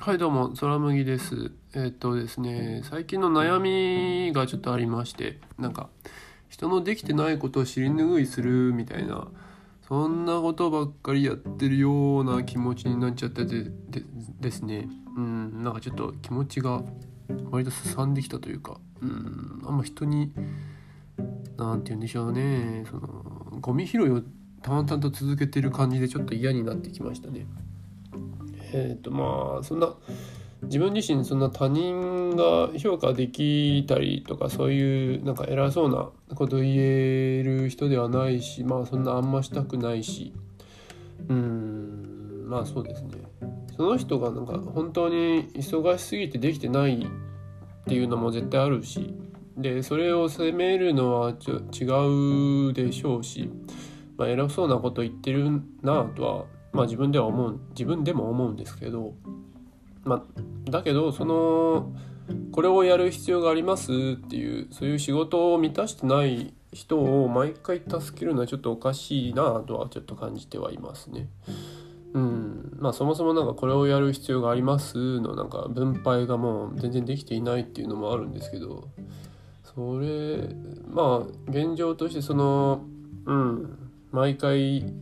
はいどうも空麦です。えっとですね最近の悩みがちょっとありましてなんか人のできてないことを尻拭いするみたいなそんなことばっかりやってるような気持ちになっちゃってででですね。うんなんかちょっと気持ちが割とすさんできたというかうんあんま人に何て言うんでしょうねそのゴミ拾いを淡々と続けてる感じでちょっと嫌になってきましたね。えっ、ー、とまあそんな自分自身そんな他人が評価できたりとかそういうなんか偉そうなこと言える人ではないしまあそんなあんましたくないし。うんまあそうですね。その人がなんか本当に忙しすぎてできてないっていうのも絶対あるしでそれを責めるのはちょ違うでしょうし、まあ、偉そうなこと言ってるなとはまあ自分では思う自分でも思うんですけど、まあ、だけどそのこれをやる必要がありますっていうそういう仕事を満たしてない人を毎回助けるのはちょっとおかしいなとはちょっと感じてはいますね。うんまあそもそもなんかこれをやる必要がありますのなんか分配がもう全然できていないっていうのもあるんですけどそれまあ現状としてそのうん毎回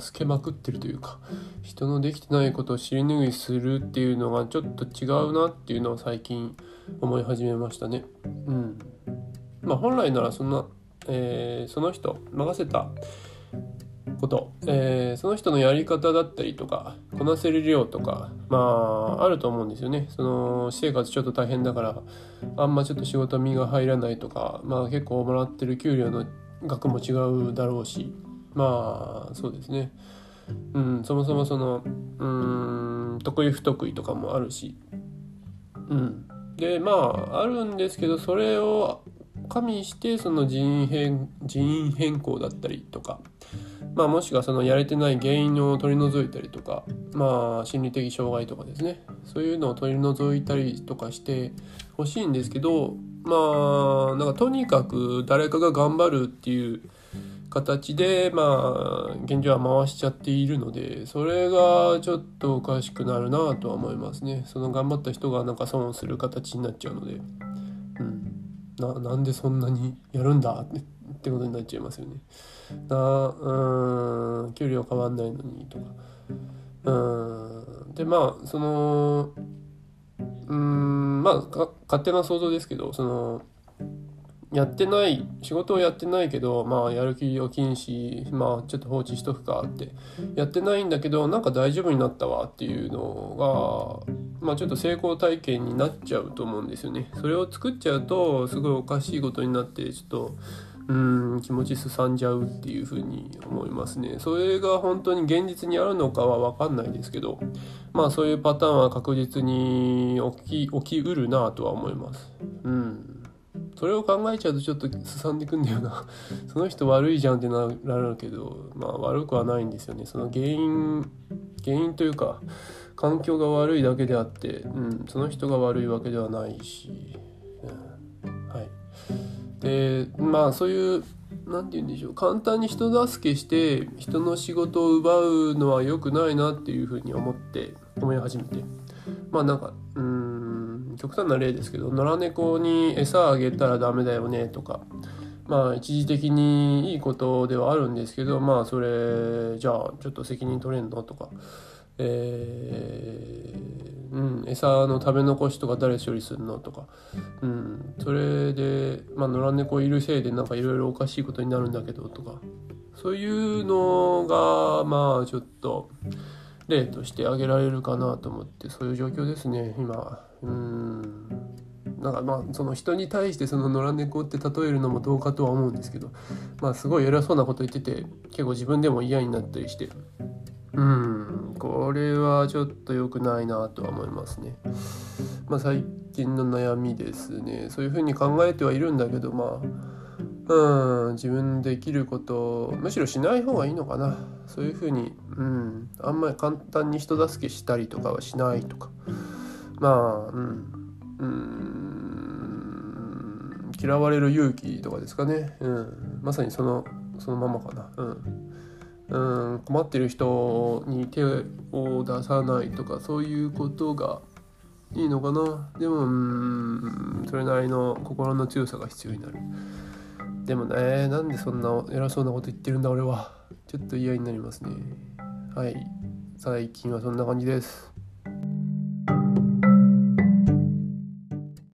助けまくってるというか人のできてないことを尻拭いするっていうのがちょっと違うなっていうのは最近思い始めましたね。うん、まあ本来ならそんな、えー、その人任せたこと、えー、その人のやり方だったりとかこなせる量とかまああると思うんですよねその私生活ちょっと大変だからあんまちょっと仕事身が入らないとかまあ結構もらってる給料の額も違うだろうしまあそうですね。うんそもそもそのうん得意不得意とかもあるし。うん。でまああるんですけどそれを加味してその人員変人員変更だったりとか。まあもしくはそのやれてない原因を取り除いたりとか。まあ心理的障害とかですね。そういうのを取り除いたりとかしてほしいんですけどまあなんかとにかく誰かが頑張るっていう形でまあ現状は回しちゃっているのでそれがちょっとおかしくなるなとは思いますね。その頑張った人がなんか損をする形になっちゃうので。うん。ななんでそんなにやるんだってってことになっちゃいますよね。なうん給料変わんないのにとか。うん。でまあそのうんまあ勝手な想像ですけどそのやってない仕事をやってないけどまあやる気起きんしまあちょっと放置しとくかってやってないんだけどなんか大丈夫になったわっていうのがまあちょっと成功体験になっちゃうと思うんですよね。それを作っちゃうとすごいおかしいことになってちょっとうん気持ちすさんじゃうっていうふうに思いますね。それが本当に現実にあるのかは分かんないですけどまあそういうパターンは確実に起き起きうるなとは思います。うん。それを考えちゃうとちょっとすさんでくんだよな。その人悪いじゃんってなるけどまあ悪くはないんですよね。その原因原因というか環境が悪いだけであって、うん、その人が悪いわけではないし、うん、はい。でまあそういう何て言うんでしょう。簡単に人助けして人の仕事を奪うのは良くないなっていうふうに思って思い始めて。まあなんかうん極端な例ですけど野良猫に餌あげたらダメだよねとかまあ一時的にいいことではあるんですけどまあそれじゃあちょっと責任取れんのとかえー、うん餌の食べ残しとか誰処理するのとかうんそれでまあ野良猫いるせいでなんかいろいろおかしいことになるんだけどとかそういうのがまあちょっと例として挙げられるかなと思ってそういう状況ですね今。うん。なんかまあその人に対してその野良猫って例えるのもどうかとは思うんですけどまあすごい偉そうなこと言ってて結構自分でも嫌になったりしてうん。これはちょっと良くないなとは思いますね。まあ最近の悩みですね。そういうふうに考えてはいるんだけどまあうん。自分できることむしろしない方がいいのかな。そういうふうにうん。あんまり簡単に人助けしたりとかはしないとか。まあうん。うん。嫌われる勇気とかですかね、うん、まさにそのそのままかな、うん、うん。困ってる人に手を出さないとかそういうことがいいのかな。でもうん。それなりの心の強さが必要になる。でもねなんでそんな偉そうなこと言ってるんだ俺は。ちょっと嫌になりますね。はい。最近はそんな感じです。